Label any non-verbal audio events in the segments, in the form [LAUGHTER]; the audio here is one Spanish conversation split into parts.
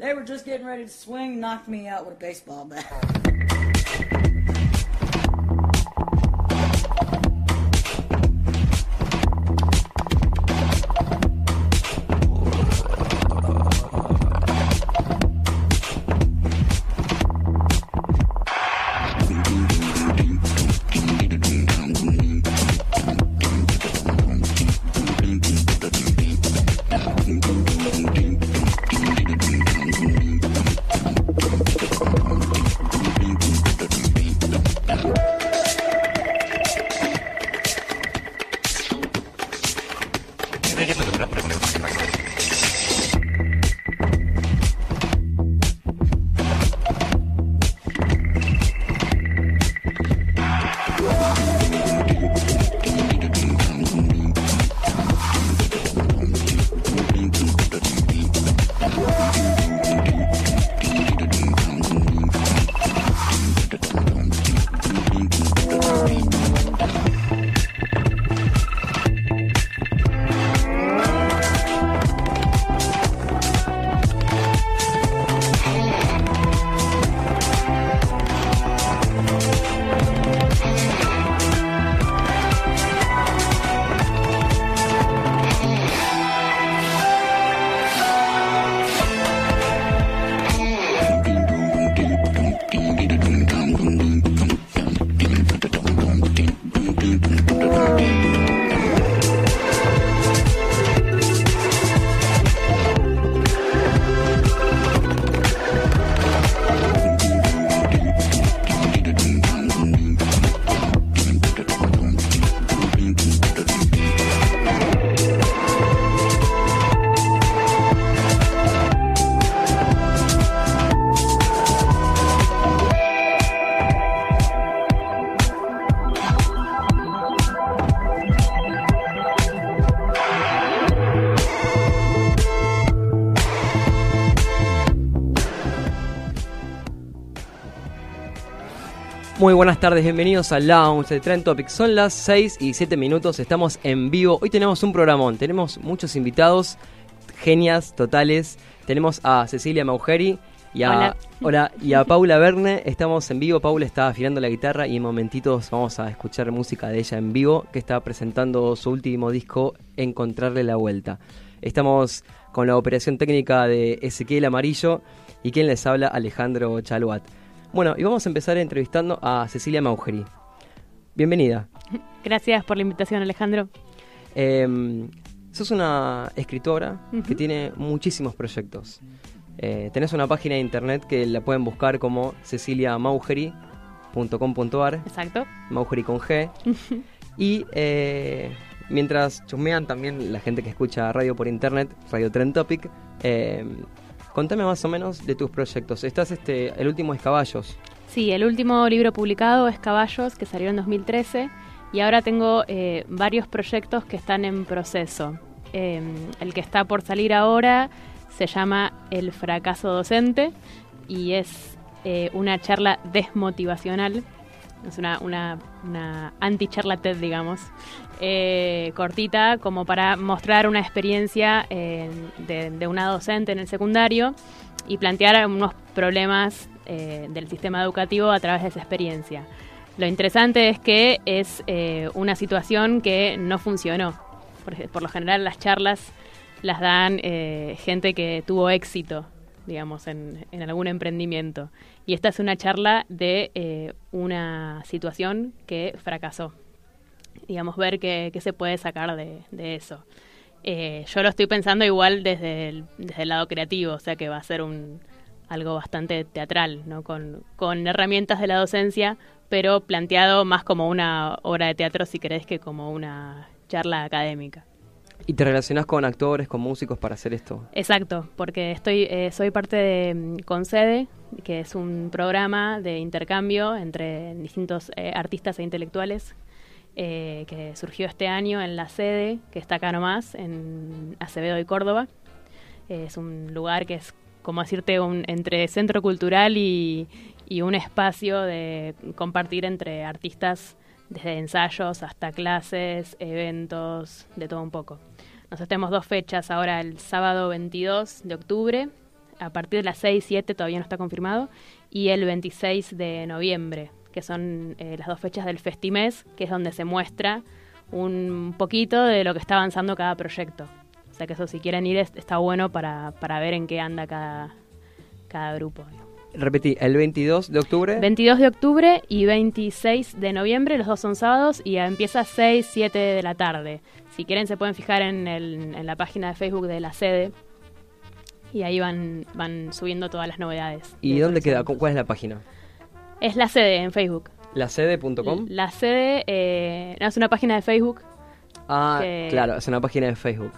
They were just getting ready to swing, knocked me out with a baseball bat. Buenas tardes, bienvenidos al Lounge de Trend Topic. Son las 6 y 7 minutos, estamos en vivo. Hoy tenemos un programón, tenemos muchos invitados, genias totales. Tenemos a Cecilia Maugeri y a, Hola. y a Paula Verne. Estamos en vivo, Paula está afilando la guitarra y en momentitos vamos a escuchar música de ella en vivo, que está presentando su último disco, Encontrarle la Vuelta. Estamos con la operación técnica de Ezequiel Amarillo y quien les habla, Alejandro Chaluat. Bueno, y vamos a empezar entrevistando a Cecilia Maugeri. Bienvenida. [LAUGHS] Gracias por la invitación, Alejandro. Eh, sos una escritora que tiene muchísimos proyectos. Eh, tenés una página de internet que la pueden buscar como ceciliamaugeri.com.ar, Exacto. Maugeri con G. [LAUGHS] y eh, mientras chusmean también la gente que escucha radio por internet, Radio Trend Topic, eh, contame más o menos de tus proyectos. Estás, este, el último es Caballos. Sí, el último libro publicado es Caballos, que salió en 2013, y ahora tengo eh, varios proyectos que están en proceso. Eh, el que está por salir ahora se llama El fracaso docente y es eh, una charla desmotivacional. Es una, una, una anti-charla digamos, eh, cortita, como para mostrar una experiencia eh, de, de una docente en el secundario y plantear unos problemas eh, del sistema educativo a través de esa experiencia. Lo interesante es que es eh, una situación que no funcionó. Por, por lo general las charlas las dan eh, gente que tuvo éxito, digamos, en, en algún emprendimiento. Y esta es una charla de eh, una situación que fracasó. Digamos, ver qué, se puede sacar de, de eso. Eh, yo lo estoy pensando igual desde el, desde el lado creativo, o sea que va a ser un, algo bastante teatral, ¿no? con, con herramientas de la docencia, pero planteado más como una obra de teatro, si querés, que como una charla académica. ¿Y te relacionás con actores, con músicos para hacer esto? Exacto, porque estoy, eh, soy parte de mm, Concede, que es un programa de intercambio entre distintos eh, artistas e intelectuales eh, que surgió este año en la sede, que está acá nomás, en Acevedo y Córdoba. es un lugar que es, como decirte, un, entre centro cultural y, y un espacio de compartir entre artistas desde ensayos hasta clases, eventos, de todo un poco. Nosotros tenemos dos fechas ahora, el sábado 22 de octubre, a partir de las 6 y 7 todavía no está confirmado, y el 26 de noviembre, que son eh, las dos fechas del Festimés, que es donde se muestra un poquito de lo que está avanzando cada proyecto. O sea que eso si quieren ir está bueno para, para ver en qué anda cada, cada grupo. Repetí, el 22 de octubre. 22 de octubre y 26 de noviembre, los dos son sábados y empieza a 6, 7 de la tarde. Si quieren se pueden fijar en, el, en la página de Facebook de la sede y ahí van, van subiendo todas las novedades. ¿Y dónde queda? ¿Cuál es la página? Es la sede en Facebook. ¿Lacede.com? La sede eh, es una página de Facebook. Ah, claro, es una página de Facebook.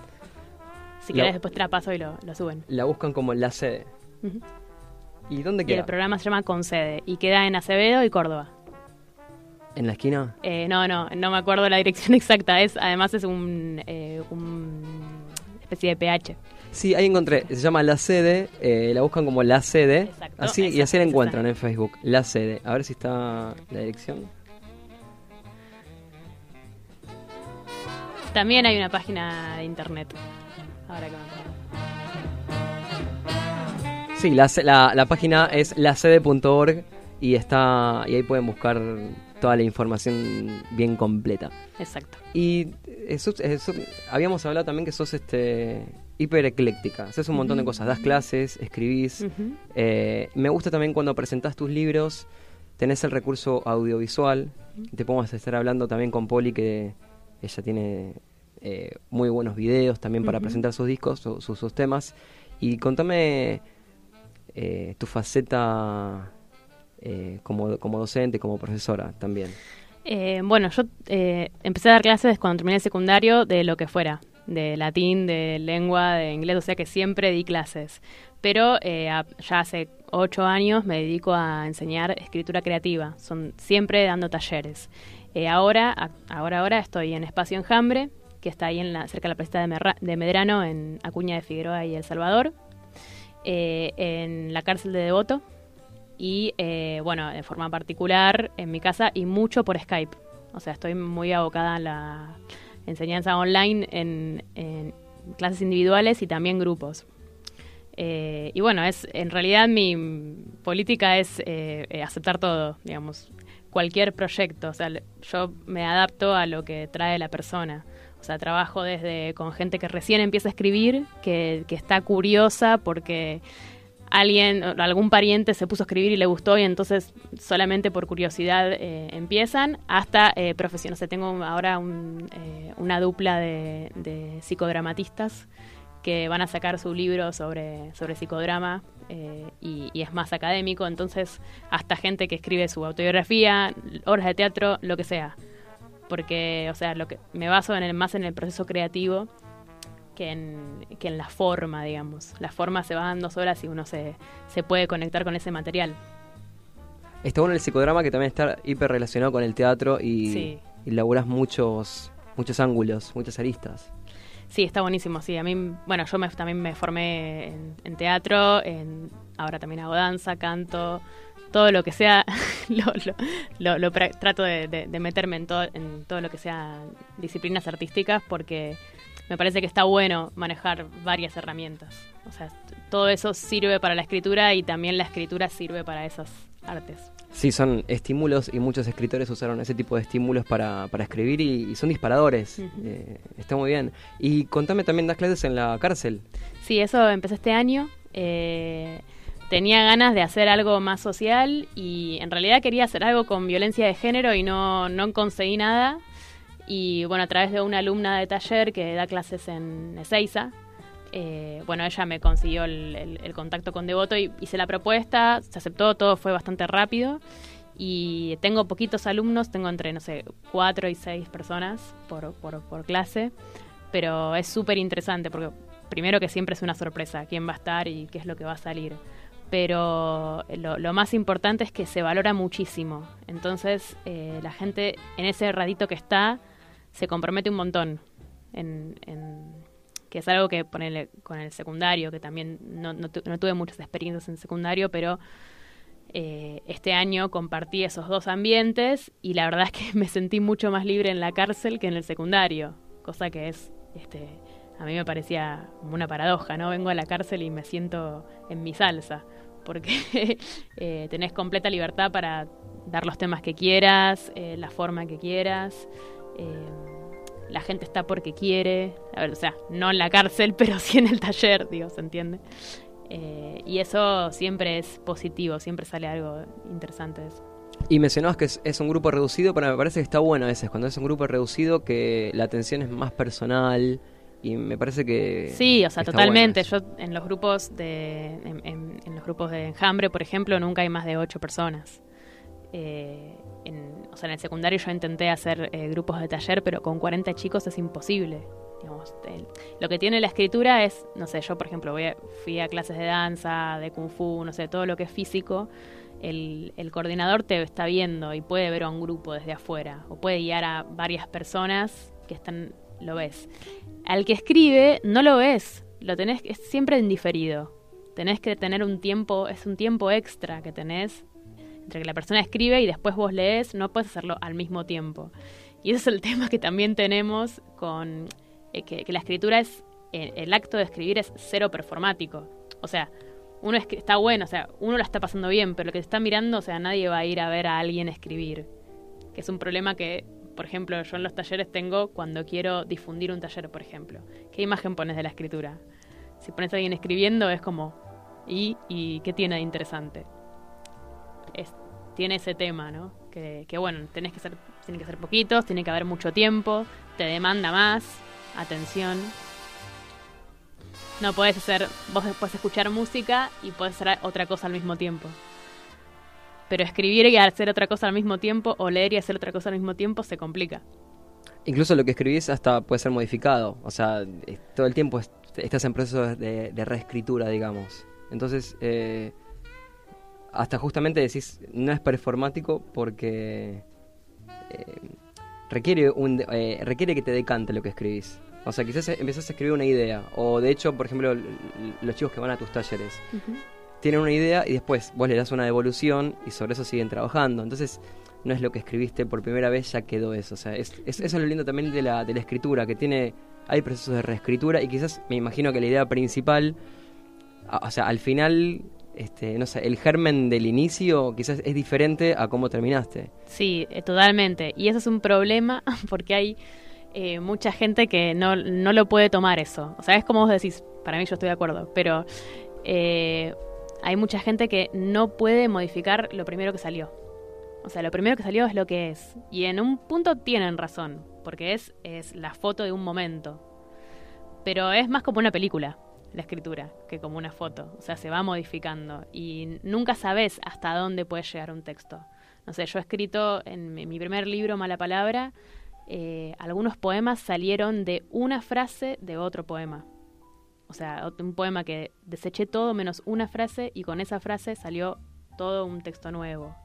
Si quieres después te la paso y lo, suben. La buscan como la sede. ¿Y dónde queda? el programa se llama Concede y queda en Acevedo y Córdoba. ¿En la esquina? Eh, no, no, no me acuerdo la dirección [LAUGHS] exacta. Es Además es un, eh, especie de PH. Sí, ahí encontré. Se llama La Sede. Eh, la buscan como La Sede. así Y así la encuentran en Facebook. La Sede. A ver si está la dirección. También hay una página de internet. Ahora que me Sí, la, la, la página es lacede.org y está y ahí pueden buscar toda la información bien completa. Exacto. Y eso, habíamos hablado también que sos este hiper ecléctica, haces un montón de cosas, das clases, escribís. Eh, me gusta también cuando presentás tus libros, tenés el recurso audiovisual. Te podemos estar hablando también con Poli, que ella tiene eh, muy buenos videos también para presentar sus discos, sus temas. Y contame eh, tu faceta eh, como, como docente, como profesora también. Eh, bueno, yo empecé a dar clases cuando terminé el secundario de lo que fuera, de latín, de lengua, de inglés, o sea que siempre di clases. Pero ya hace ocho años me dedico a enseñar escritura creativa, son siempre dando talleres. ahora, ahora, ahora estoy en Espacio Enjambre, que está ahí en la, cerca de la plaza de, de Medrano, en Acuña de Figueroa y El Salvador. Eh, en la cárcel de Devoto y, eh, bueno, de forma particular en mi casa y mucho por Skype. O sea, estoy muy abocada a la enseñanza online en, clases individuales y también grupos. Eh, y bueno, es en realidad mi política es aceptar todo, digamos, cualquier proyecto. O sea, yo me adapto a lo que trae la persona. O sea, trabajo desde con gente que recién empieza a escribir, que, está curiosa porque alguien, algún pariente se puso a escribir y le gustó y entonces solamente por curiosidad eh, empiezan, hasta eh, profesionales. Tengo ahora eh, una dupla de, psicodramatistas que van a sacar su libro sobre, sobre psicodrama eh, y, es más académico, entonces hasta gente que escribe su autobiografía, obras de teatro, lo que sea porque, o sea, lo que me baso en el, más en el proceso creativo que en, que en la forma, digamos. La forma se va dando sola si uno se, se puede conectar con ese material. Está bueno el psicodrama que también está hiper relacionado con el teatro y, y laburas muchos, muchos ángulos, muchas aristas. Sí, está buenísimo, sí. A mí, bueno, yo también me formé en, teatro, en, ahora también hago danza, canto, todo lo que sea, [LAUGHS] lo, lo, trato de, meterme en todo, en todo lo que sea disciplinas artísticas porque me parece que está bueno manejar varias herramientas. O sea, todo eso sirve para la escritura y también la escritura sirve para esas artes. Sí, son estímulos y muchos escritores usaron ese tipo de estímulos para, para escribir y, son disparadores. Eh, está muy bien. Y contame también, das clases en la cárcel. Sí, eso empecé este año. Eh, tenía ganas de hacer algo más social y en realidad quería hacer algo con violencia de género y no, no conseguí nada. Y bueno, a través de una alumna de taller que da clases en Ezeiza, eh, bueno, ella me consiguió el, contacto con Devoto y hice la propuesta, se aceptó, todo fue bastante rápido. Y tengo poquitos alumnos, tengo entre, no sé, cuatro y seis personas por, por, por clase pero es súper interesante porque primero que siempre es una sorpresa quién va a estar y qué es lo que va a salir. Pero lo, más importante es que se valora muchísimo. Entonces eh, la gente en ese radito que está se compromete un montón. En, en- que es algo que ponele con el secundario, que también no, tu- no tuve muchas experiencias en secundario, pero eh, este año compartí esos dos ambientes y la verdad es que [LAUGHS] me sentí mucho más libre en la cárcel que en el secundario, cosa que es, este, a mí me parecía una paradoja, ¿no? Vengo a la cárcel y me siento en mi salsa, porque [LAUGHS] eh, tenés completa libertad para dar los temas que quieras, eh, la forma que quieras. eh, la gente está porque quiere, a ver, o sea, no en la cárcel, [LAUGHS] pero sí en el taller, digo, ¿se entiende? Y eso siempre es positivo, siempre sale algo interesante de eso. Y mencionabas que es, es un grupo reducido, pero me parece que está bueno a veces cuando es un grupo reducido que la atención es más personal y me parece que Sí, o sea, totalmente. Yo en los grupos de en, en- en los grupos de enjambre, por ejemplo, nunca hay más de ocho personas. Eh, en, o sea, en el secundario yo intenté hacer eh, grupos de taller, pero con 40 chicos es imposible. Digamos, el- lo que tiene la escritura es, no sé, yo por ejemplo voy a- fui a clases de danza, de kung fu, no sé, todo lo que es físico. El, el coordinador te está viendo y puede ver a un grupo desde afuera o puede guiar a varias personas que están, lo ves. Al que escribe no lo ves, lo tenés, es siempre en diferido. Tenés que tener un tiempo, es un tiempo extra que tenés entre que la persona escribe y después vos lees, no puedes hacerlo al mismo tiempo. Y ese es el [LAUGHS] tema que también tenemos con eh, que, la escritura es, eh, el acto de escribir es cero performático. O sea, uno está bueno, o sea, uno la está pasando bien, pero lo que te está mirando, o sea, nadie va a ir a ver a alguien escribir. Que es un problema que, por ejemplo, yo en los talleres tengo cuando quiero difundir un taller, por ejemplo. ¿Qué imagen pones de la escritura? Si pones a alguien escribiendo es como, ¿y, y qué tiene de interesante? Es, tiene ese tema, ¿no? Que, que bueno, tenés que ser, tienen que ser poquitos, tiene que haber mucho tiempo, te demanda más atención. No podés hacer, vos puedes escuchar música y podés hacer otra cosa al mismo tiempo. Pero escribir y hacer otra cosa al mismo tiempo, o leer y hacer otra cosa al mismo tiempo, se complica. Incluso lo que escribís hasta puede ser modificado. O sea, todo el tiempo es- estás en proceso de, de reescritura, digamos. Entonces, eh, hasta justamente decís, no es performático porque eh, requiere, un, eh, requiere que te decante lo que escribís. O sea, quizás empezás a escribir una idea. O de hecho, por ejemplo, los chicos que van a tus talleres tienen una idea y después vos le das una devolución y sobre eso siguen trabajando. Entonces, no es lo que escribiste por primera vez, ya quedó eso. O sea, es, es- eso es lo lindo también de la, de la escritura, que tiene. Hay procesos de reescritura y quizás me imagino que la idea principal, o sea, al final, este, no sé, el germen del inicio quizás es diferente a cómo terminaste. Sí, eh, totalmente. Y eso es un problema [LAUGHS] porque hay eh, mucha gente que no, no lo puede tomar eso. O sea, es como vos decís, para mí yo estoy de acuerdo, pero eh, hay mucha gente que no puede modificar lo primero que salió. O sea, lo primero que salió es lo que es. Y en un punto tienen razón, porque es, es la foto de un momento. Pero es más como una película, la escritura, que como una foto. O sea, se va modificando y nunca sabes hasta dónde puede llegar un texto. No sé, yo he escrito en mi primer libro, Mala Palabra, eh, algunos poemas salieron de una frase de otro poema. O sea, un poema que deseché todo menos una frase y con esa frase salió todo un texto nuevo.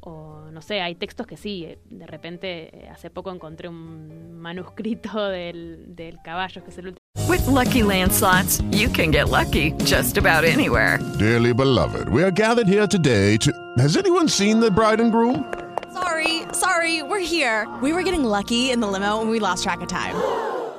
O no sé, hay textos que sí, eh, de repente eh, hace poco encontré un manuscrito [LAUGHS] del, del caballo, que es el último. With Lucky Land slots, you can get lucky just about anywhere. Dearly beloved, we are gathered here today to. Has anyone seen the bride and groom? Sorry, sorry, we're here. We were getting lucky in the limo and we lost track of time.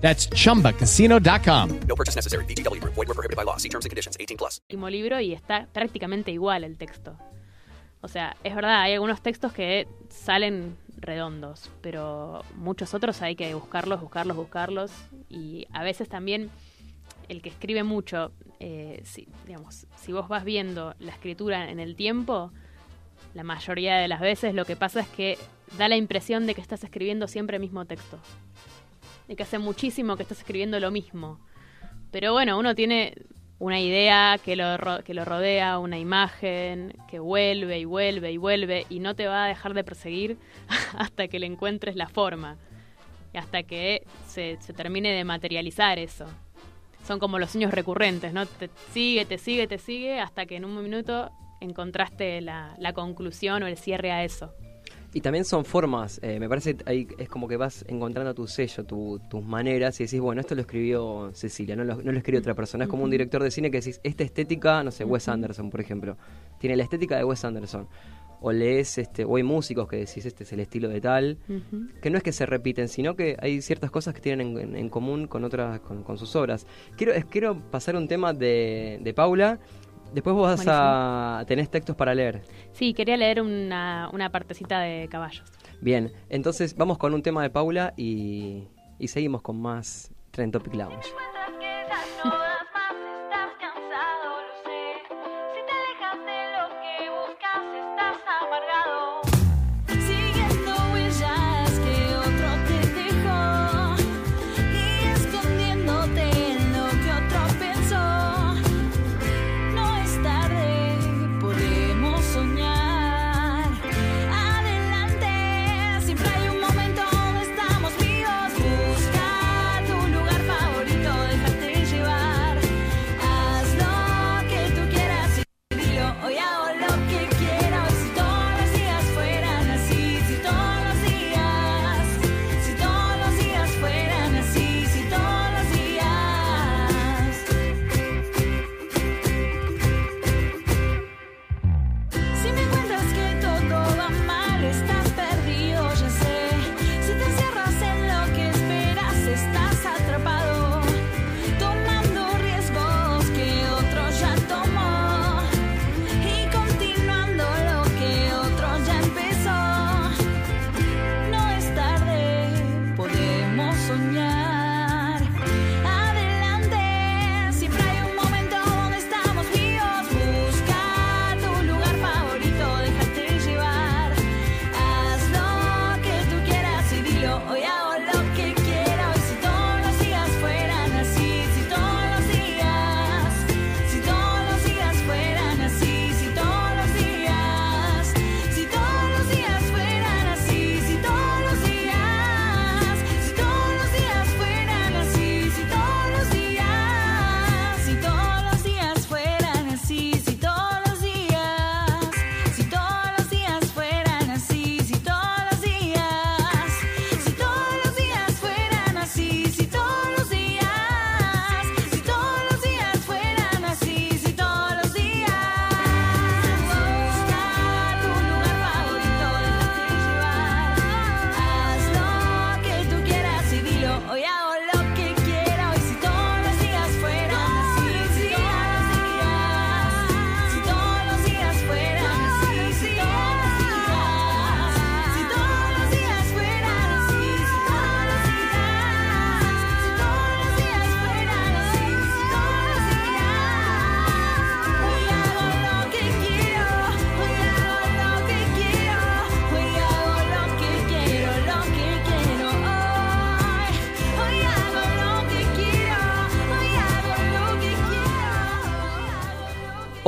That's chumbacasino.com. No purchase necessary. BGW. Void were prohibited by law. See terms and conditions. 18 plus. último libro y está prácticamente igual el texto. O sea, es verdad, hay algunos textos que salen redondos, pero muchos otros hay que buscarlos, buscarlos, buscarlos. Y a veces también el que escribe mucho, eh, si, digamos, si vos vas viendo la escritura en el tiempo, la mayoría de las veces lo que pasa es que da la impresión de que estás escribiendo siempre el mismo texto. De que hace muchísimo que estás escribiendo lo mismo. Pero bueno, uno tiene una idea que lo, que lo rodea, una imagen que vuelve y vuelve y vuelve y no te va a dejar de perseguir [LAUGHS] hasta que le encuentres la forma hasta que se, se termine de materializar eso. Son como los sueños recurrentes, ¿no? Te sigue, te sigue, te sigue hasta que en un minuto encontraste la, la conclusión o el cierre a eso. Y también son formas, eh, me parece que ahí es como que vas encontrando tu sello, tu- tus maneras y decís, bueno, esto lo escribió Cecilia, no lo, no lo escribió otra persona. Es como un director de cine que decís, esta estética, no sé, Wes. Anderson, por ejemplo, tiene la estética de Wes Anderson. O lees, este, o hay músicos que decís, este es el estilo de tal, que no es que se repiten, sino que hay ciertas cosas que tienen en, en- en común con otras, con, con sus obras. Quiero, es- quiero pasar un tema de, de Paula, después vos vas a tenés textos para leer. Sí, quería leer una, una partecita de caballos. Bien, entonces vamos con un tema de Paula y, y seguimos con más Trend Topic Lounge.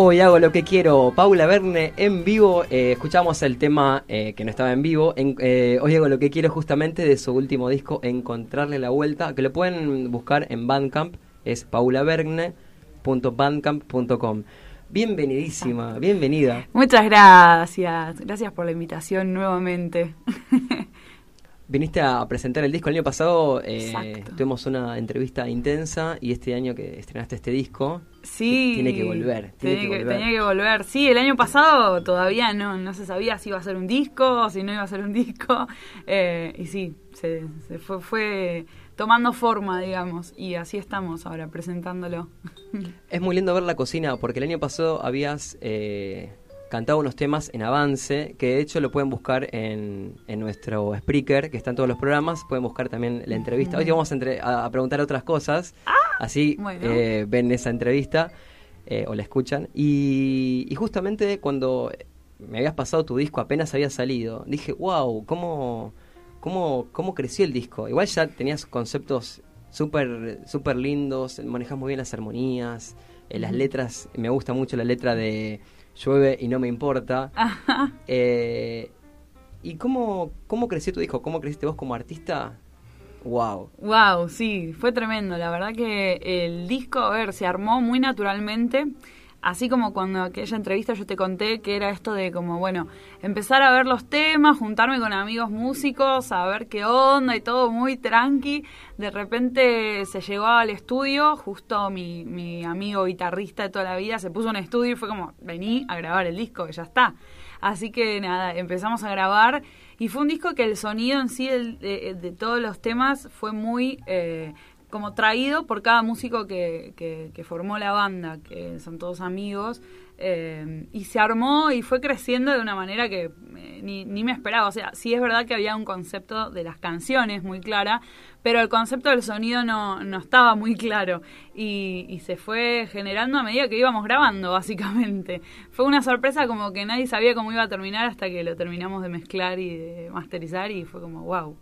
Hoy hago lo que quiero, Paula Verne en vivo. eh, escuchamos el tema eh, que no estaba en vivo. Eh, hoy hago lo que quiero justamente de su último disco, Encontrarle la Vuelta, que lo pueden buscar en Bandcamp. Es paulaverne.bandcamp.com. Bienvenidísima, bienvenida. Muchas gracias, gracias por la invitación nuevamente. [LAUGHS] Viniste a presentar el disco el año pasado, eh, tuvimos una entrevista intensa y este año que estrenaste este disco, Sí. tiene que volver, tiene Tenía que que, volver. tenía que volver. Sí, el año pasado todavía no, no se sabía si iba a ser un disco o si no iba a ser un [LAUGHS] disco. Eh, y sí, se, se fue, fue tomando forma, digamos. Y así estamos ahora presentándolo. [LAUGHS] Es muy lindo ver la cocina, porque el año pasado habías eh, cantado unos temas en avance, que de hecho lo pueden buscar en, en nuestro Spreaker, que está en todos los programas. Pueden buscar también la entrevista. Hoy te vamos a, entre- a- a preguntar otras cosas, así bueno. eh, ven esa entrevista eh, o la escuchan. Y, y justamente cuando me habías pasado tu disco, apenas había salido, dije, wow, ¿cómo, cómo, cómo creció el disco? Igual ya tenías conceptos súper súper lindos, manejas muy bien las armonías, eh, las letras, me gusta mucho la letra de Llueve y no me importa. Eh, ¿Y cómo, cómo creció tu disco? ¿Cómo creciste vos como artista? Wow. Wow, sí, fue tremendo. La verdad que el disco, a ver, se armó muy naturalmente. Así como cuando aquella entrevista yo te conté que era esto de como, bueno, empezar a ver los temas, juntarme con amigos músicos, a ver qué onda y todo muy tranqui. De repente se llegó al estudio, justo mi, mi amigo guitarrista de toda la vida se puso un estudio y fue como, vení a grabar el disco, que ya está. Así que nada, empezamos a grabar y fue un disco que el sonido en sí de, de todos los temas fue muy eh, como traído por cada músico que, que- formó la banda, que son todos amigos. eh, y se armó y fue creciendo de una manera que eh, ni, ni me esperaba. O sea, sí es verdad que había un concepto de las canciones muy clara, pero el concepto del sonido no, no estaba muy claro. Y se fue generando a medida que íbamos grabando, básicamente. Fue una sorpresa como que nadie sabía cómo iba a terminar hasta que lo terminamos de mezclar y de masterizar y fue como, wow.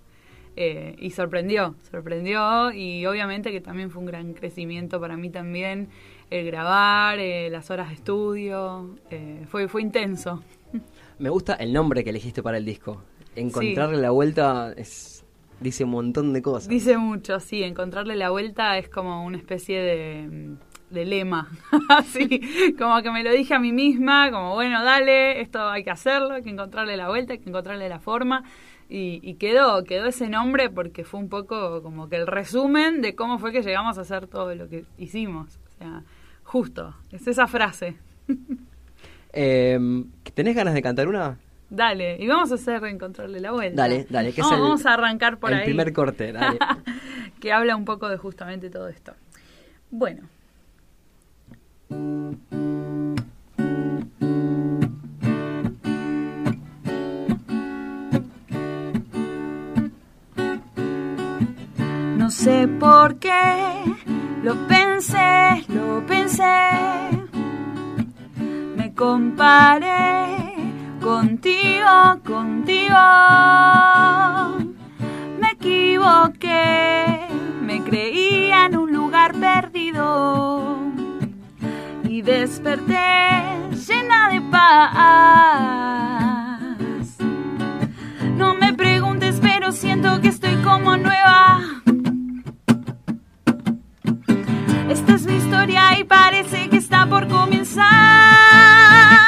Eh, y sorprendió, sorprendió y obviamente que también fue un gran crecimiento para mí también el grabar, eh, las horas de estudio, eh, fue, fue intenso. Me gusta el nombre que elegiste para el disco. Encontrarle la vuelta es, dice un montón de cosas. Dice mucho, sí, encontrarle la vuelta es como una especie de, de lema, [LAUGHS] así, como que me lo dije a mí misma, como bueno, dale, esto hay que hacerlo, hay que encontrarle la vuelta, hay que encontrarle la forma. Y, y quedó, quedó ese nombre porque fue un poco como que el resumen de cómo fue que llegamos a hacer todo lo que hicimos. O sea, justo, es esa frase. [LAUGHS] Eh, ¿Tenés ganas de cantar una? Dale, y vamos a hacer encontrarle la vuelta. Dale, dale, que es vamos, el- vamos a arrancar por el ahí. primer corte, dale. [LAUGHS] que habla un poco de justamente todo esto. Bueno. No sé por qué, lo pensé, lo pensé. Me comparé contigo, contigo. Me equivoqué, me creía en un lugar perdido. Y desperté llena de paz. Historia y parece que está por comenzar.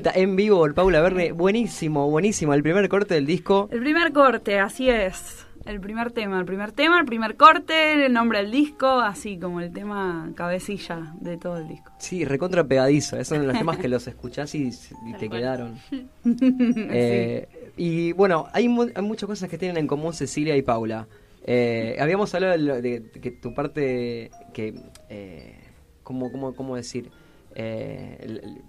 Vuelta en vivo por Paula Verne. Buenísimo, buenísimo. El primer corte del disco. El primer corte, así es. El primer tema, el primer tema, el primer corte, el nombre del disco, así como el tema cabecilla de todo el disco. Sí, recontra pegadizo. Esos son los temas que los escuchás y, y te quedaron. [LAUGHS] Eh, Y bueno, hay, mu- hay muchas cosas que tienen en común Cecilia y Paula. Eh, habíamos hablado de, lo- de- de que tu parte, que, eh, ¿cómo, cómo, cómo decir? Eh, el- el-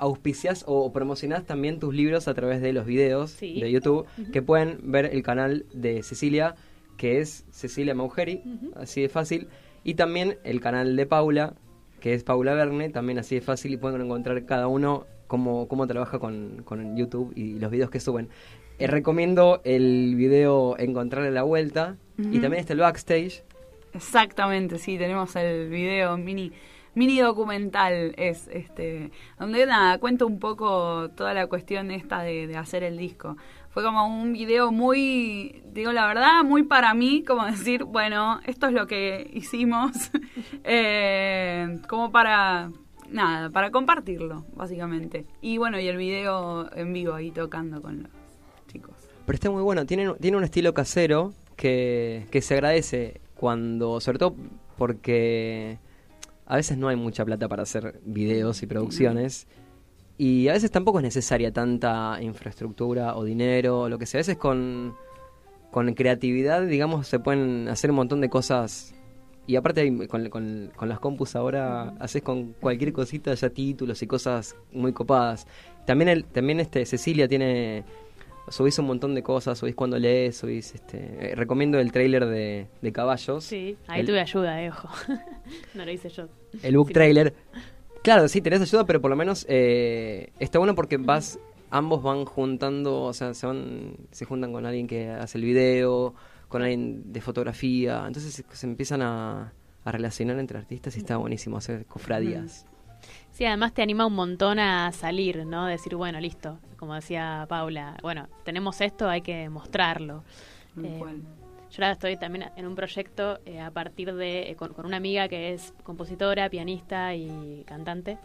auspicias o promocionás también tus libros a través de los videos Sí. de YouTube, que pueden ver el canal de Cecilia, que es Cecilia Maugeri, así de fácil, y también el canal de Paula, que es Paula Verne, también así de fácil, y pueden encontrar cada uno cómo, cómo trabaja con, con YouTube y los videos que suben. Eh, recomiendo el video Encontrarle la Vuelta, y también está el backstage, Exactamente, sí, tenemos el video mini mini documental es este donde nada cuento un poco toda la cuestión esta de, hacer el disco. Fue como un video muy digo la verdad muy para mí como decir bueno esto es lo que hicimos [LAUGHS] eh, como para nada para compartirlo básicamente. Y bueno y el video en vivo ahí tocando con los chicos. Pero está muy bueno, tiene, tiene un estilo casero que, que se agradece cuando, sobre todo porque a veces no hay mucha plata para hacer videos y producciones y a veces tampoco es necesaria tanta infraestructura o dinero o lo que sea. A veces con, con creatividad, digamos, se pueden hacer un montón de cosas y aparte hay- con, con- con las compus ahora haces con cualquier cosita ya títulos y cosas muy copadas. También el, también este Cecilia tiene subís un montón de cosas, subís cuando lees, subís este eh, recomiendo el tráiler de, de Caballos. Sí, ahí el, tuve ayuda, eh, ojo. [LAUGHS] no lo hice yo. el book Sí. trailer. Claro, sí, tenés ayuda, pero por lo menos eh, está bueno porque vas ambos van juntando, o sea, se van se juntan con alguien que hace el video, con alguien de fotografía, entonces se, se empiezan a, a relacionar entre artistas y está buenísimo hacer cofradías. Sí, además te anima un montón a salir, ¿no? Decir, bueno, listo, como decía Paula, bueno, tenemos esto, hay que mostrarlo. Eh, yo ahora estoy también en un proyecto eh, a partir de, eh, con, con una amiga que es compositora, pianista y cantante,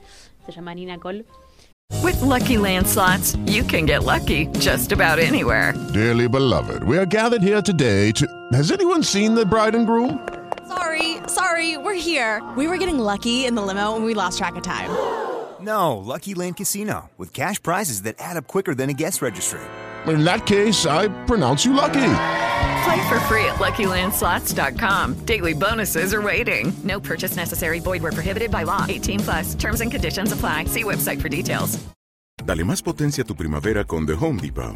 se llama Nina Cole. With Lucky Land slots, you can get lucky just about anywhere. Dearly beloved, we are gathered here today to. Has anyone seen the bride and groom? Sorry, sorry, we're here. We were getting lucky in the limo and we lost track of time. No, Lucky Land Casino, with cash prizes that add up quicker than a guest registry. In that case, I pronounce you lucky. Play for free at LuckyLandSlots.com. Daily bonuses are waiting. No purchase necessary. Void where prohibited by law. 18 plus. Terms and conditions apply. See website for details. Dale más potencia a tu primavera con The Home Depot.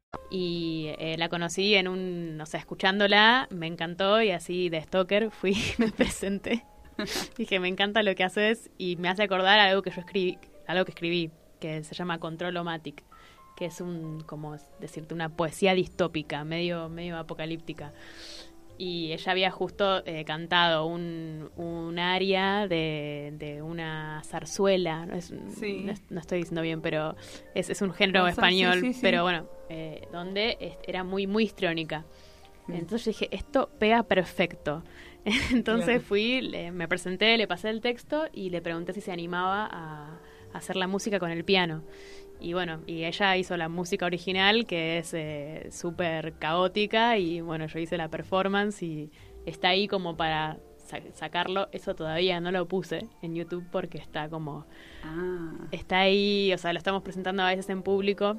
Y eh, la conocí en un, o sea, escuchándola, me encantó y así de stalker fui, [LAUGHS] me presenté. [LAUGHS] Dije, me encanta lo que haces y me hace acordar algo que yo escribí, algo que escribí, que se llama Controlomatic, que es un, como decirte, una poesía distópica, medio, medio apocalíptica. Y ella había justo eh, cantado un, un aria de, de una zarzuela, no, es- Sí. no es- no estoy diciendo bien, pero es, es un género español, sí, sí. pero bueno, eh, donde es- era muy, muy histriónica. Mm. Entonces dije, esto pega perfecto. [LAUGHS] Entonces fui, le- me presenté, le pasé el texto y le pregunté si se animaba a, a hacer la música con el piano. Y bueno, y ella hizo la música original, que es eh, súper caótica, y bueno, yo hice la performance y está ahí como para sa- sacarlo. Eso todavía no lo puse en YouTube porque está como... Ah, Está ahí, o sea, lo estamos presentando a veces en público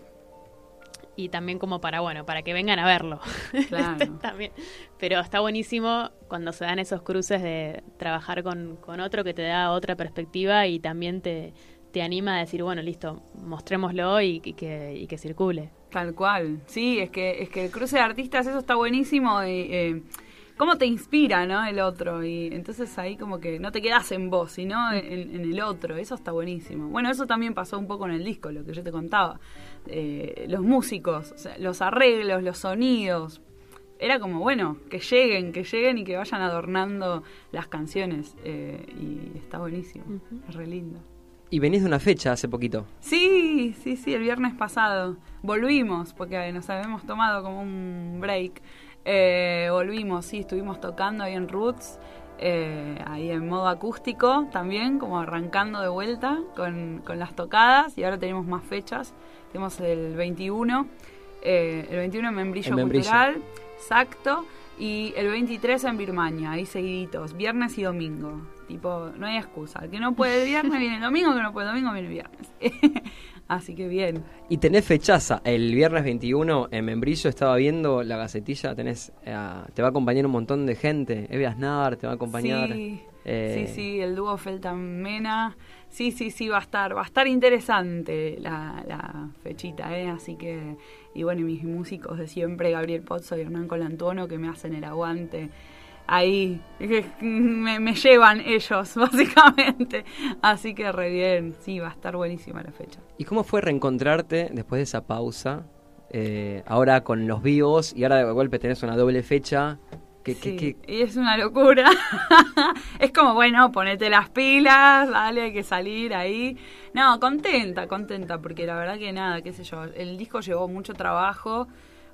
y también como para, bueno, para que vengan a verlo. [LAUGHS] Claro. también. Pero está buenísimo cuando se dan esos cruces de trabajar con, con otro que te da otra perspectiva y también te, te anima a decir, bueno, listo, mostrémoslo y, y que, y que circule. Tal cual. Sí, es que, es que el cruce de artistas, eso está buenísimo. Y, eh, ¿Cómo te inspira, no? El otro. Y entonces ahí como que no te quedas en vos, sino en, en el otro. Eso está buenísimo. Bueno, eso también pasó un poco en el disco, lo que yo te contaba. Eh, los músicos, o sea, los arreglos, los sonidos. Era como, bueno, que lleguen, que lleguen y que vayan adornando las canciones. Eh, y está buenísimo. Es re lindo. Y venís de una fecha hace poquito. Sí, sí, sí, el viernes pasado. Volvimos, porque nos habíamos tomado como un break. Eh, volvimos, sí, estuvimos tocando ahí en Roots, eh, ahí en modo acústico también, como arrancando de vuelta con, con las tocadas. Y ahora tenemos más fechas. Tenemos el 21, eh, el 21 en Membrillo, Membrillo. Cultural, exacto. Y el 23 en Birmania, ahí seguiditos, viernes y domingo. Tipo, no hay excusa. El que no puede el viernes viene el domingo, el que no puede el domingo viene el viernes. [LAUGHS] Así que bien. Y tenés fechaza. El viernes 21 en Membrillo estaba viendo la gacetilla. Tenés, eh, te va a acompañar un montón de gente. Eve Aznar te va a acompañar. Sí, eh, sí, sí, el dúo Feltan Mena. Sí, sí, sí, va a estar, va a estar interesante la, la fechita, ¿eh? Así que, y bueno, y mis músicos de siempre, Gabriel Pozzo y Hernán Colantuono, que me hacen el aguante. Ahí que me, me llevan ellos, [LAUGHS] básicamente. Así que re bien, sí, va a estar buenísima la fecha. ¿Y cómo fue reencontrarte después de esa pausa? Eh, ahora con los vivos y ahora de golpe tenés una doble fecha. ¿Qué, qué- Sí, y es una locura. [LAUGHS] es como, bueno, ponete las pilas, dale, hay que salir ahí. No, contenta, contenta, porque la verdad que nada, qué sé yo, el disco llevó mucho trabajo,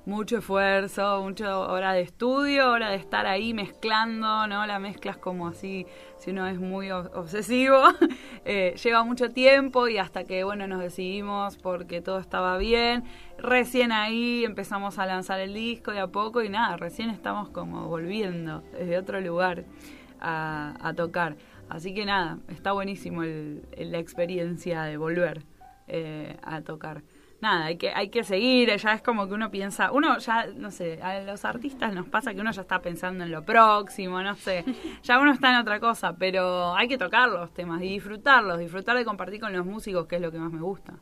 mucho esfuerzo, mucha hora de estudio, hora de estar ahí mezclando, ¿no? La mezcla es como así, si uno es muy ob- obsesivo, [LAUGHS] eh, lleva mucho tiempo y hasta que, bueno, nos decidimos porque todo estaba bien, recién ahí empezamos a lanzar el disco de a poco y nada, recién estamos como volviendo desde otro lugar a, tocar. Así que nada, está buenísimo el- la experiencia de volver eh, a tocar. Nada, hay que, hay que seguir, ya es como que uno piensa, uno ya, no sé, a los artistas nos pasa que uno ya está pensando en lo próximo, no sé, [LAUGHS] ya uno está en otra cosa, pero hay que tocar los temas y disfrutarlos, disfrutar de compartir con los músicos, que es lo que más me gusta.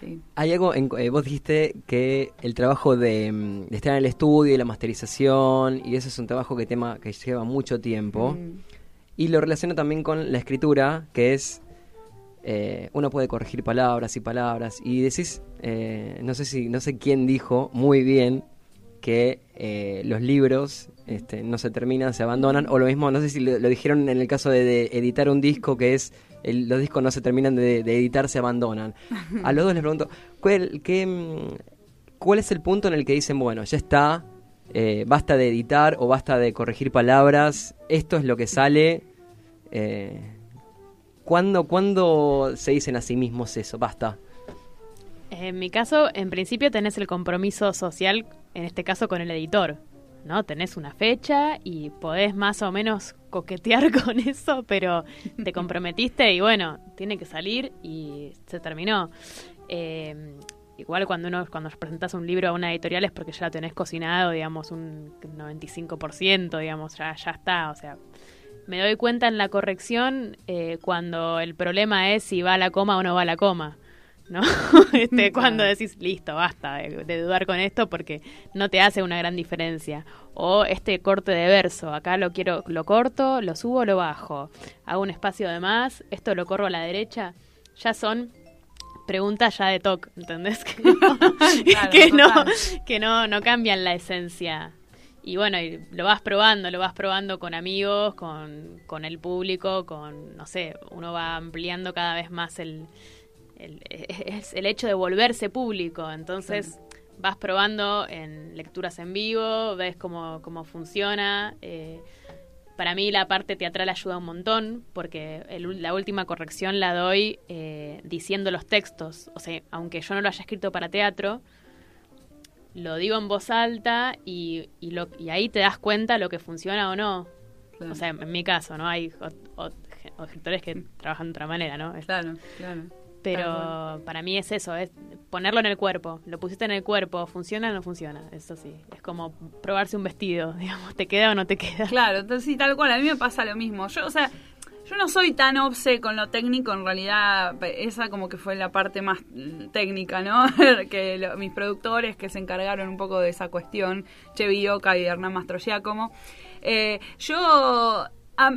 Sí. Hay algo, en, eh, vos dijiste que el trabajo de, mm, de estar en el estudio y la masterización, y eso es un trabajo que, tema, que lleva mucho tiempo. Mm. Y lo relaciono también con la escritura, que es, eh, uno puede corregir palabras y palabras, y decís, eh, no sé si, no sé quién dijo muy bien que eh, los libros este, no se terminan, se abandonan, o lo mismo, no sé si lo, dijeron en el caso de, editar un disco, que es, el- los discos no se terminan de, editar, se abandonan. A los dos les pregunto, ¿cuál, qué, mm, ¿cuál es el punto en el que dicen, bueno, ya está, basta de editar o basta de corregir palabras, esto es lo que sale? ¿Cuándo, ¿Cuándo se dicen a sí mismos eso? Basta. En mi caso, en principio tenés el compromiso social, en este caso con el editor, ¿no? Tenés una fecha y podés más o menos coquetear [LAUGHS] con eso, pero te comprometiste y bueno, tiene que salir y se terminó. Eh, igual cuando uno cuando presentas un libro a una editorial es porque ya lo tenés cocinado, digamos, un 95%, digamos, ya, ya está, o sea, me doy cuenta en la corrección eh, cuando el problema es si va a la coma o no va a la coma. ¿no? [LAUGHS] este, cuando decís, listo, basta de, de dudar con esto porque no te hace una gran diferencia. O este corte de verso, acá lo quiero, lo corto, lo subo, lo bajo. Hago un espacio de más, esto lo corro a la derecha. Ya son preguntas ya de toque, ¿entendés? [LAUGHS] Que no, [LAUGHS] Claro, que, no, que no, no cambian la esencia. Y bueno, y lo vas probando, lo vas probando con amigos, con, con el público, con, no sé, uno va ampliando cada vez más el, el, es el hecho de volverse público. Entonces vas probando en lecturas en vivo, ves cómo, cómo funciona. eh, para mí la parte teatral ayuda un montón, porque el- la última corrección la doy eh, diciendo los textos. O sea, aunque yo no lo haya escrito para teatro, lo digo en voz alta y, y, lo, y ahí te das cuenta lo que funciona o no. Claro. O sea, en mi caso, ¿no? Hay ot- ot- o escritores que trabajan de otra manera, ¿no? Claro, claro. Pero para mí es eso, es ponerlo en el cuerpo. Lo pusiste en el cuerpo, ¿funciona o no funciona? Eso sí, es como probarse un vestido, [LAUGHS] digamos, ¿te queda o no te queda? Claro, entonces sí, tal cual, a mí me pasa lo mismo. Yo, o sea, yo no soy tan obse con lo técnico, en realidad esa como que fue la parte más técnica, ¿no? [LAUGHS] que mis productores que se encargaron un poco de esa cuestión, Chevy Oca y Hernán Mastro Giacomo. Eh, yo,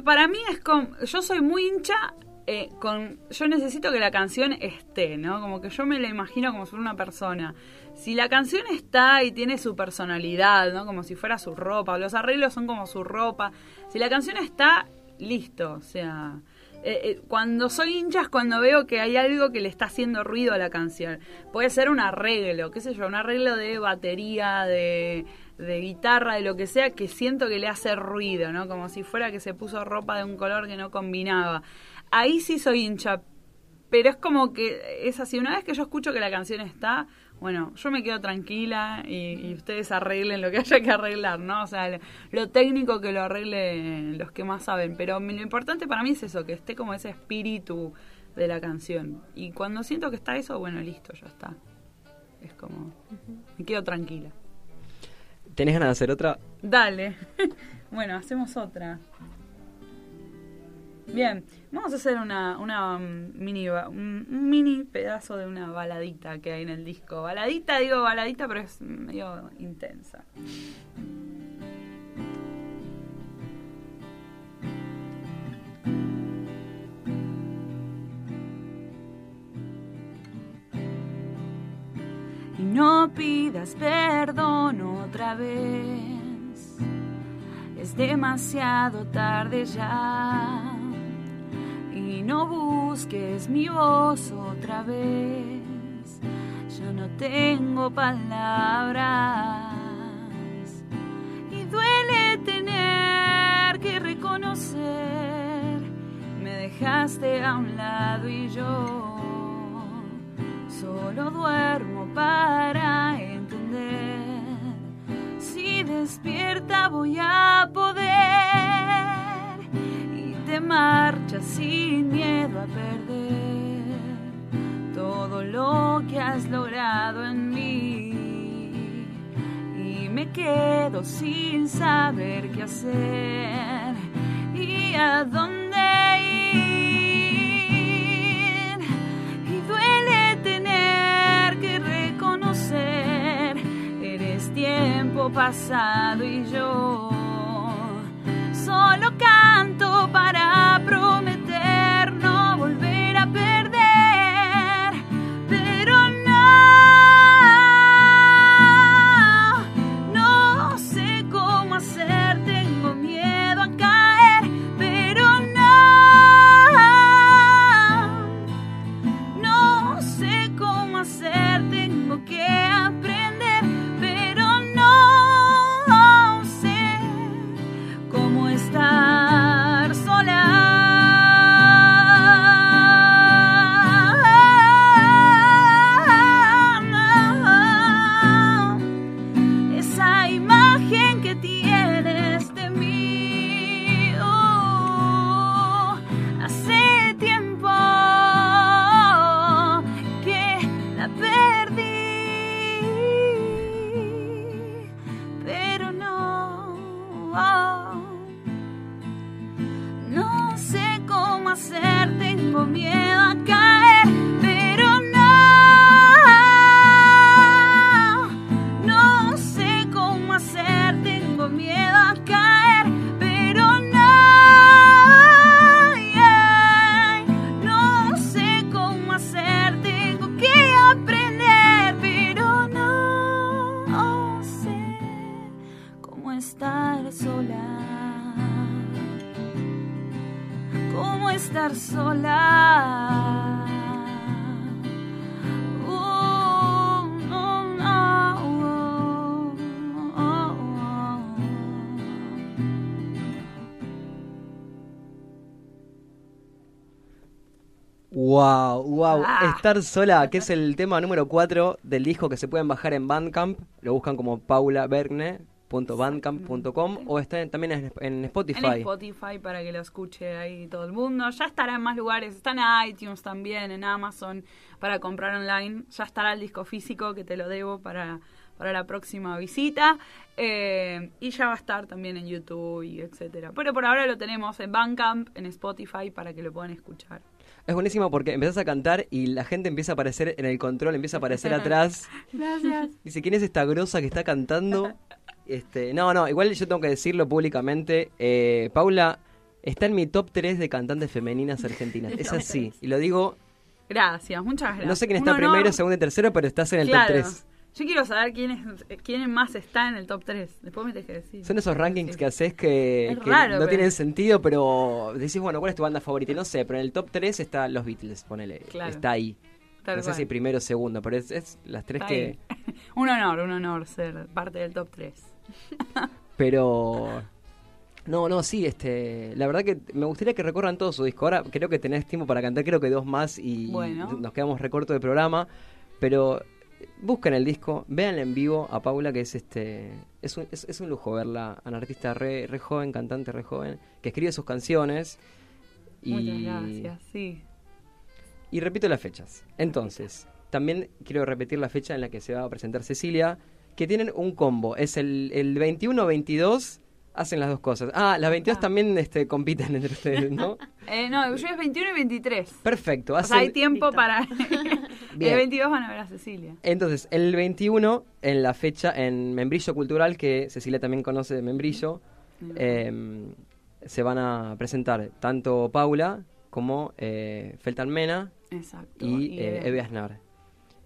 para mí es como, yo soy muy hincha eh, con, yo necesito que la canción esté, ¿no? Como que yo me la imagino como si fuera una persona. Si la canción está y tiene su personalidad, ¿no? Como si fuera su ropa, los arreglos son como su ropa. Si la canción está, listo, o sea... eh, eh, cuando soy hincha es cuando veo que hay algo que le está haciendo ruido a la canción. Puede ser un arreglo, qué sé yo, un arreglo de batería, de, de guitarra, de lo que sea, que siento que le hace ruido, ¿no? Como si fuera que se puso ropa de un color que no combinaba. Ahí sí soy hincha, pero es como que es así. Una vez que yo escucho que la canción está, bueno, yo me quedo tranquila y, y ustedes arreglen lo que haya que arreglar, ¿no? O sea, lo, lo técnico que lo arreglen los que más saben. Pero lo importante para mí es eso, que esté como ese espíritu de la canción. Y cuando siento que está eso, bueno, listo, ya está. Es como, me quedo tranquila. ¿Tenés ganas de hacer otra? Dale. [LAUGHS] bueno, hacemos otra. Bien, vamos a hacer una, una um, mini, un mini pedazo de una baladita que hay en el disco. Baladita, digo baladita, pero es medio intensa. Y no pidas perdón otra vez. Es demasiado tarde ya. No busques mi voz otra vez. Yo no tengo palabras. Y duele tener que reconocer. Me dejaste a un lado y yo solo duermo para entender. Si despierta voy a poder y te sin miedo a perder todo lo que has logrado en mí. Y me quedo sin saber qué hacer y a dónde ir. Y duele tener que reconocer, eres tiempo pasado y yo solo canto para prometer Estar sola, que es el tema número 4 del disco que se pueden bajar en Bandcamp. Lo buscan como paulabergne.bandcamp.com o está también en, en Spotify. En Spotify para que lo escuche ahí todo el mundo. Ya estará en más lugares. Está en iTunes también, en Amazon para comprar online. Ya estará el disco físico que te lo debo para, para la próxima visita. Eh, y ya va a estar también en YouTube y etcétera. Pero por ahora lo tenemos en Bandcamp, en Spotify para que lo puedan escuchar. Es buenísimo porque empezás a cantar y la gente empieza a aparecer en el control, empieza a aparecer [LAUGHS] atrás. Gracias. Dice, ¿quién es esta grosa que está cantando? Este, no, no, igual yo tengo que decirlo públicamente. eh, Paula está en mi top 3 de cantantes femeninas argentinas. Es así. Y lo digo, Gracias, muchas gracias. no sé quién está primero, segundo y tercero, pero estás en el Claro. top 3. Yo quiero saber quién, es, quién más está en el top 3. Después me tenés que decir. Son esos rankings que haces que, Es que raro, no pero- tienen sentido, pero decís, bueno, ¿cuál es tu banda favorita? Y no sé, pero en el top 3 está los Beatles, ponele. Claro. Está ahí. Tal no sé si primero o segundo, pero es, es las tres Está que... ahí. [LAUGHS] un honor, un honor ser parte del top 3. [LAUGHS] Pero. No, no, sí, este. La verdad que me gustaría que recorran todo su disco. Ahora creo que tenés tiempo para cantar, creo que dos más y Bueno. nos quedamos recorto del programa. Pero busquen el disco, véanla en vivo a Paula, que es este. Es un, es, es un lujo verla, a una artista re, re joven, cantante re joven, que escribe sus canciones. Y, Muchas gracias, sí. y repito las fechas. Entonces, también quiero repetir la fecha en la que se va a presentar Cecilia, que tienen un combo. Es el, el 21-22, hacen las dos cosas. Ah, las 22 también este, compiten entre ustedes, ¿no? [LAUGHS] Eh, no, yo es 21 y 23. Perfecto. O Hacen... sea, hay tiempo para... [LAUGHS] [LAUGHS] Bien. el 22 van a ver a Cecilia. Entonces, el 21, en la fecha, en Membrillo Cultural, que Cecilia también conoce de Membrillo, eh, se van a presentar tanto Paula como eh, Feltan Mena Exacto. y, y eh, Eve. Eve Aznar.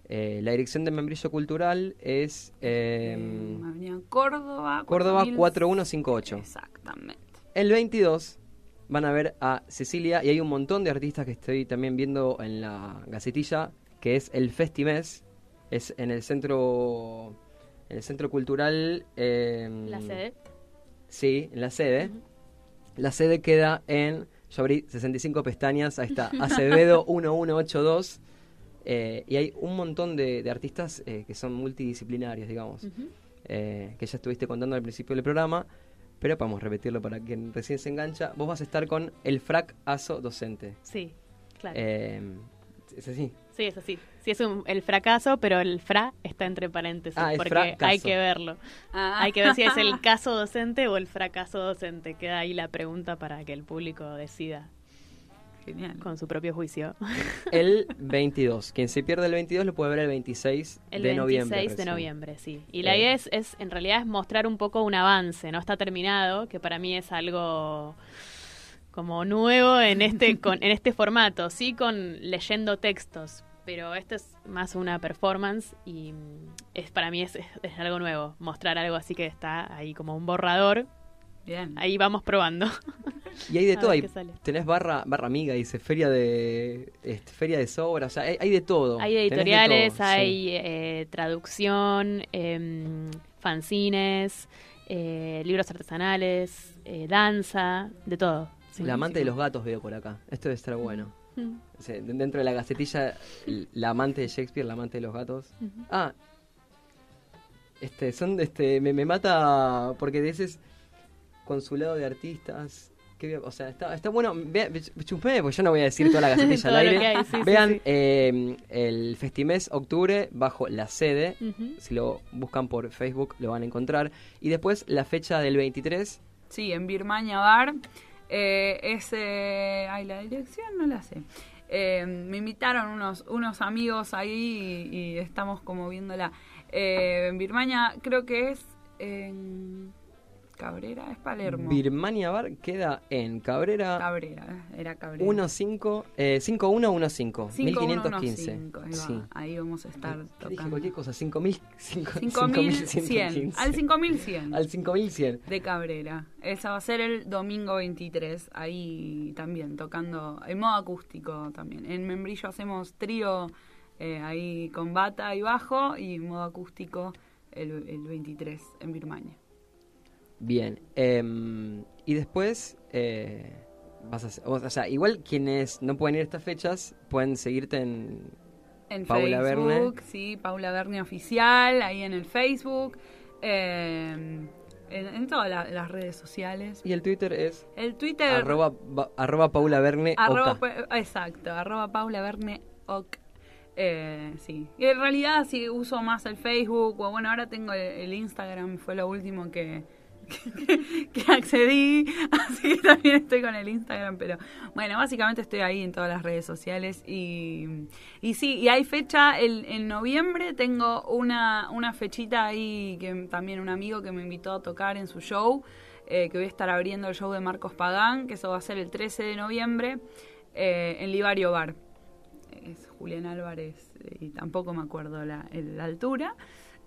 Eh, la dirección de Membrillo Cultural es eh, Avenida Córdoba. Córdoba 4000. 4158. Exactamente. El 22 van a ver a Cecilia y hay un montón de artistas que estoy también viendo en la gacetilla, que es el Festimes, es en el centro, en el centro cultural. eh, La sede. Sí, en la sede. La sede queda en, yo abrí 65 pestañas, ahí está, Acevedo [LAUGHS] 1182. Eh, y hay un montón de, de artistas eh, que son multidisciplinarios, digamos, eh, que ya estuviste contando al principio del programa, pero vamos a repetirlo para quien recién se engancha. Vos vas a estar con el fracaso docente. Sí, claro. Eh, ¿Es así? Sí, es así. Sí, es un- el fracaso, pero el fra está entre paréntesis, Ah, porque fracaso. hay que verlo. Ah. Hay que ver si es el [LAUGHS] caso docente o el fracaso docente. Queda ahí la pregunta para que el público decida Genial. con su propio juicio. [LAUGHS] El 22. Quien se pierde el 22 lo puede ver el 26 El de 26 noviembre. de recién. noviembre, sí. Y la Eh. idea es, es, en realidad, es mostrar un poco un avance. No está terminado, que para mí es algo como nuevo en este, [LAUGHS] con, en este formato. Sí, con leyendo textos, pero esto es más una performance y mm, es para mí es, es- es algo nuevo. Mostrar algo así que está ahí como un borrador. Bien. Ahí vamos probando. Y hay de [LAUGHS] A todo, hay- tenés barra, barra amiga, dice, feria de este, feria de sobra, o sea, hay, hay de todo. Hay de editoriales, sí. hay eh, traducción, em, fanzines, eh, libros artesanales, eh, danza, de todo. sí. La amante de los gatos veo por acá, esto debe estar bueno. Mm. O sea, de- dentro de la gacetilla, la amante de Shakespeare, la amante de los gatos. Ah, este, son, este, me, me mata porque dices consulado de artistas. o sea, está, está bueno. Ve, chupé, porque yo no voy a decir toda la gacetilla [LAUGHS] al aire. hay, sí, Vean sí. eh, el Festimés Octubre bajo la sede. Si lo buscan por Facebook lo van a encontrar. Y después la fecha del 23. Sí, en Birmania Bar. Eh, es, eh, ay, la dirección no la sé. Eh, me invitaron unos, unos amigos ahí y, y estamos como viéndola. Eh, en Birmania creo que es en Cabrera, es Palermo. Birmania Bar queda en Cabrera Cabrera, era Cabrera. 15, eh, 5115, 1515. 5115, ahí va. Sí. Ahí vamos a estar ¿Qué dije tocando. cualquier cosa? 5000, 5100. 5115. Al 5100. Al 5100. De Cabrera. Esa va a ser el domingo 23. Ahí también, tocando en modo acústico también. En Membrillo hacemos trío eh, ahí con bata y bajo y en modo acústico el, el 23 en Birmania. Bien. em, y después, eh, Vas a hacer- o sea, igual quienes no pueden ir a estas fechas pueden seguirte en, En Paula Verne. Facebook, sí, Paula Verne Oficial, ahí en el Facebook, eh, en, en todas la- las redes sociales. Y el Twitter es El Twitter... arroba, ba- arroba Paula Verne Arroba Oca. exacto, arroba Paula Verne Oc. Eh, sí, y en realidad sí uso más el Facebook, o bueno, ahora tengo el, el Instagram, fue lo último que, [LAUGHS] que, accedí, [LAUGHS] así que también estoy con el Instagram, pero bueno, básicamente estoy ahí en todas las redes sociales y, y sí, y hay fecha, el, en noviembre tengo una, una fechita ahí que también un amigo que me invitó a tocar en su show, eh, que voy a estar abriendo el show de Marcos Pagán, que eso va a ser el 13 de noviembre, eh, en Libario Bar. Es Julián Álvarez eh, y tampoco me acuerdo la altura.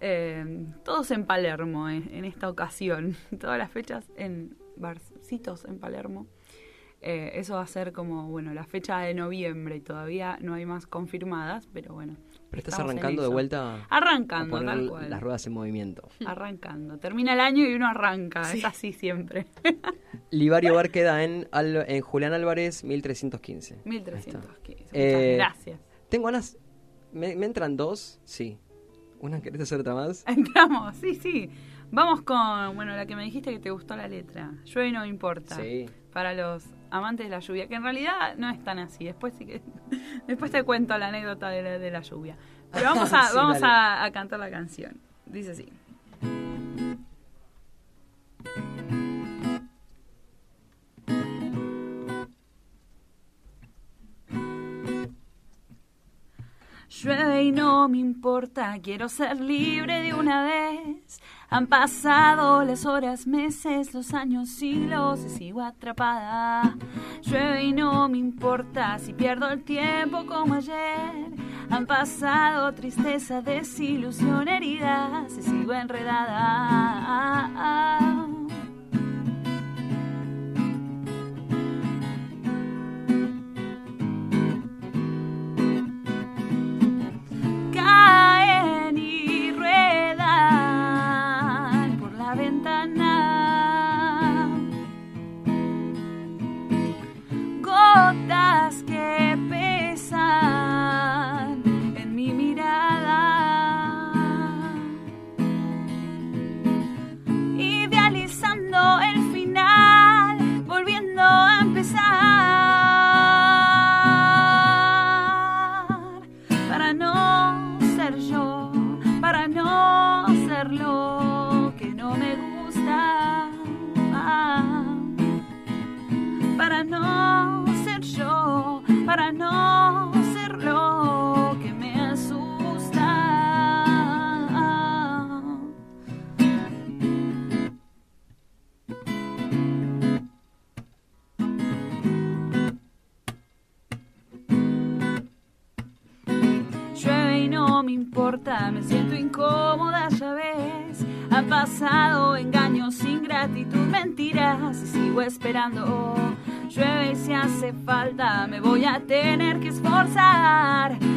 Eh, todos en Palermo eh, en esta ocasión. [LAUGHS] Todas las fechas en barcitos en Palermo. Eh, eso va a ser como, bueno, la fecha de noviembre y todavía no hay más confirmadas, pero bueno. Pero estás arrancando de vuelta. Arrancando, a poner tal cual. las ruedas en movimiento. Arrancando. Termina el año y uno arranca. Es así siempre. [LAUGHS] Libario Bar queda en, Al- en Julián Álvarez 1315. Ahí 1315. está. Muchas Eh, gracias. Tengo ganas. ¿Me, me entran dos? Sí. ¿Una querés hacer otra más? [LAUGHS] Entramos, sí, sí. Vamos con, bueno, la que me dijiste que te gustó la letra. Llueve no importa. Sí. Para los amantes de la lluvia, que en realidad no es tan así. Después sí que [LAUGHS] después te cuento la anécdota de la, de la lluvia. Pero vamos [LAUGHS] a, Sí, vamos a cantar la canción. Dice así. Llueve y no me importa, quiero ser libre de una vez. Han pasado las horas, meses, los años, siglos y sigo atrapada. Llueve y no me importa si pierdo el tiempo como ayer. Han pasado tristeza, desilusión, heridas y sigo enredada. Sigo esperando. Llueve si hace falta, me voy a tener que esforzar.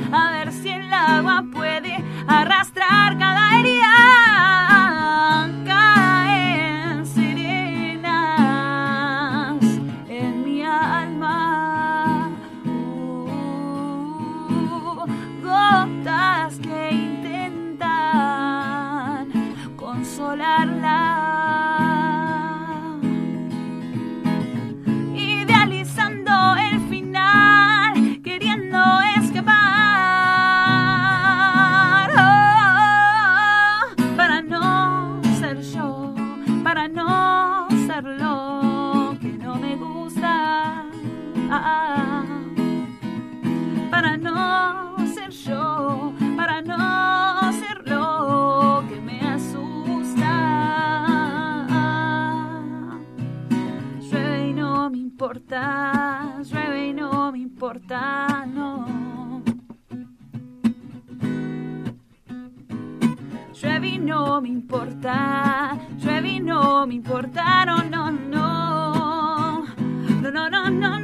Importa, llueve y no me importa, no, no, no. No, no, no, no.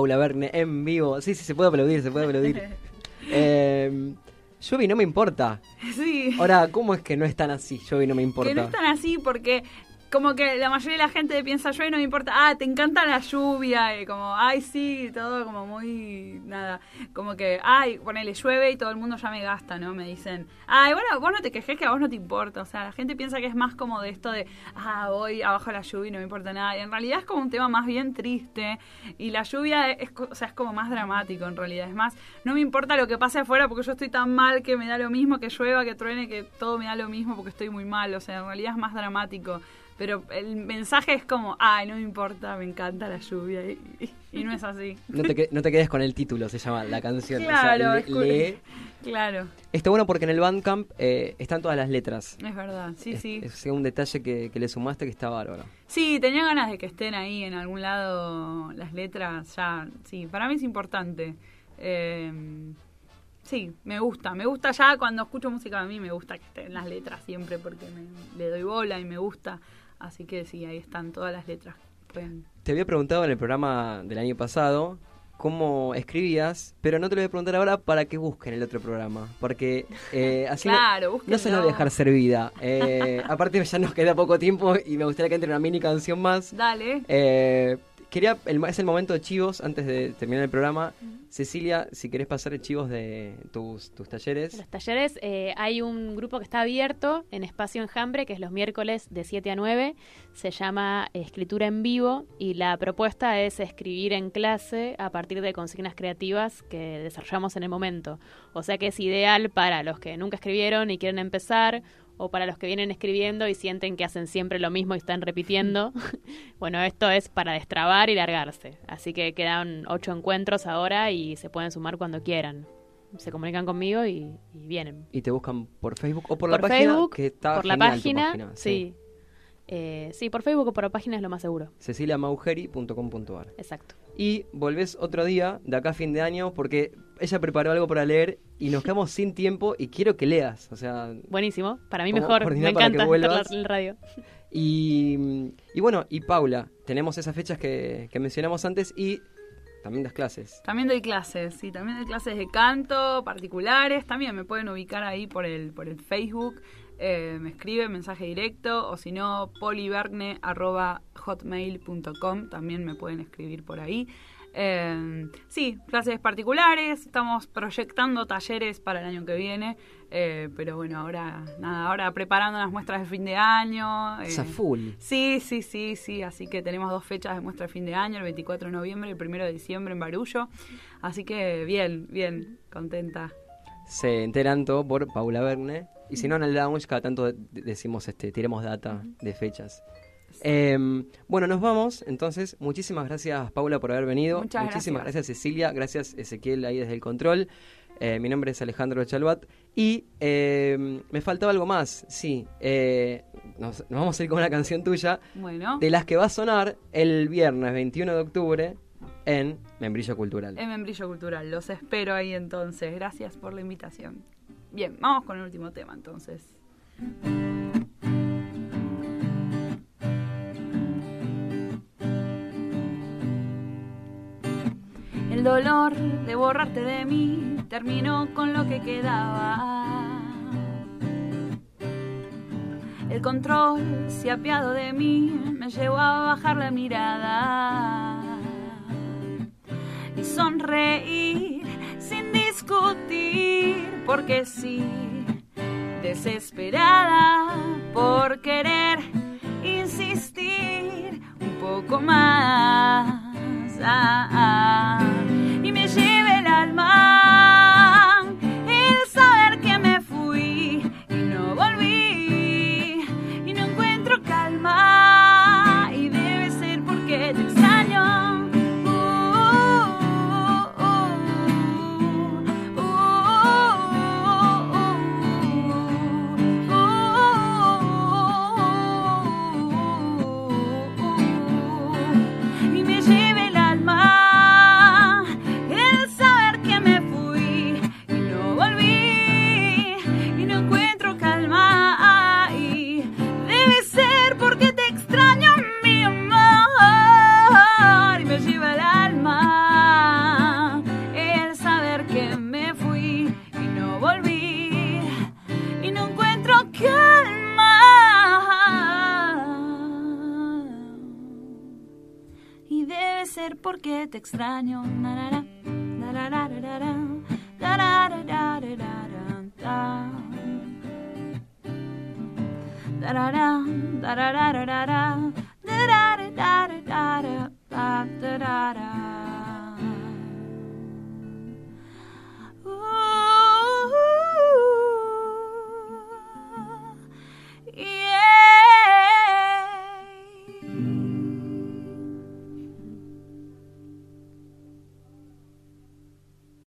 Paula Verne en vivo. Sí, sí, se puede aplaudir, se puede aplaudir. [LAUGHS] eh, Yobi no me importa. Sí. Ahora, ¿cómo es que no es tan así? Yobi no me importa. Que no es tan así porque como que la mayoría de la gente piensa yo y no me importa, ah, te encanta la lluvia y como, ay, sí, todo como muy, nada, como que, ay, ponele llueve y todo el mundo ya me gasta, ¿no? Me dicen, ay, bueno, vos no te quejes que a vos no te importa, o sea, la gente piensa que es más como de esto de, ah, voy abajo la lluvia y no me importa nada, y en realidad es como un tema más bien triste y la lluvia es, o sea, es como más dramático en realidad, es más, no me importa lo que pase afuera porque yo estoy tan mal que me da lo mismo que llueva, que truene, que todo me da lo mismo porque estoy muy mal, o sea, en realidad es más dramático. Pero el mensaje es como, ay, no me importa, me encanta la lluvia. Y, y- y no es así. No te, no te quedes con el título, se llama la canción. O sea, Claro, le-. Claro, Está bueno porque en el Bandcamp eh, están todas las letras. es verdad, sí, Es- sí. Es un detalle que, que le sumaste que está bárbaro. Sí, tenía ganas de que estén ahí en algún lado las letras, ya, sí, para mí es importante. Eh, sí, me gusta, me gusta ya cuando escucho música a mí, me gusta que estén las letras siempre porque me, le doy bola y me gusta. Así que sí, ahí están todas las letras. Pueden- Te había preguntado en el programa del año pasado cómo escribías, pero no te lo voy a preguntar ahora para que busquen el otro programa. Porque [LAUGHS] eh, así no- Claro, no, se nos voy a dejar servida. Eh, [LAUGHS] aparte ya nos queda poco tiempo y me gustaría que entre una mini canción más. Dale. Eh, quería, el- es el momento de chivos antes de terminar el programa. Cecilia, si querés pasar chivos de tus, tus talleres. Los talleres, eh, hay un grupo que está abierto en Espacio Enjambre, que es los miércoles de 7 a 9. Se llama Escritura en Vivo y la propuesta es escribir en clase a partir de consignas creativas que desarrollamos en el momento. O sea que es ideal para los que nunca escribieron y quieren empezar o para los que vienen escribiendo y sienten que hacen siempre lo mismo y están repitiendo. [LAUGHS] bueno, esto es para destrabar y largarse. Así que quedan ocho encuentros ahora y se pueden sumar cuando quieran. Se comunican conmigo y, y vienen. Y te buscan por Facebook o por, la página. Facebook, que está por la página, sí. Eh, sí, por Facebook o por la página es lo más seguro. ceciliamaugeri.com.ar Exacto. Y volvés otro día, de acá a fin de año, porque ella preparó algo para leer y nos [LAUGHS] quedamos sin tiempo y quiero que leas. O sea, Buenísimo. Para mí ¿Cómo mejor. Me coordinar para que encanta vuelvas? estar en la radio. y, y bueno, y Paula, tenemos esas fechas que, que mencionamos antes y también das clases. También doy clases, sí, también doy clases de canto particulares, también me pueden ubicar ahí por el, por el Facebook, eh, me escriben mensaje directo o si no, polivergne.hotmail.com, también me pueden escribir por ahí. Eh, sí, clases particulares, estamos proyectando talleres para el año que viene, eh, pero bueno, ahora nada, ahora preparando las muestras de fin de año. Esa full. Sí, sí, sí, sí. Así que tenemos dos fechas de muestra de fin de año, el 24 de noviembre y el 1 de diciembre en Barullo. Así que bien, bien, contenta. Se enteran todo por Paula Verne. Y si no, en el lounge cada tanto de- decimos, este, tiremos data de fechas. Em, bueno, nos vamos. Entonces, muchísimas gracias, Paula, por haber venido. Muchas muchísimas gracias. gracias. Cecilia. Gracias, Ezequiel, ahí desde el control. Eh, mi nombre es Alejandro Chalbat. Y em, me faltaba algo más. Sí, eh, nos, nos vamos a ir con una canción tuya. Bueno, De las que va a sonar el viernes 21 de octubre en Membrillo Cultural. en Membrillo Cultural. Los espero ahí entonces. Gracias por la invitación. Bien, vamos con el último tema entonces. El dolor de borrarte de mí terminó con lo que quedaba. El control se apiado de mí me llevó a bajar la mirada y sonreír porque sí, desesperada por querer insistir un poco más. Ah, ah. Porque te extraño. Narara,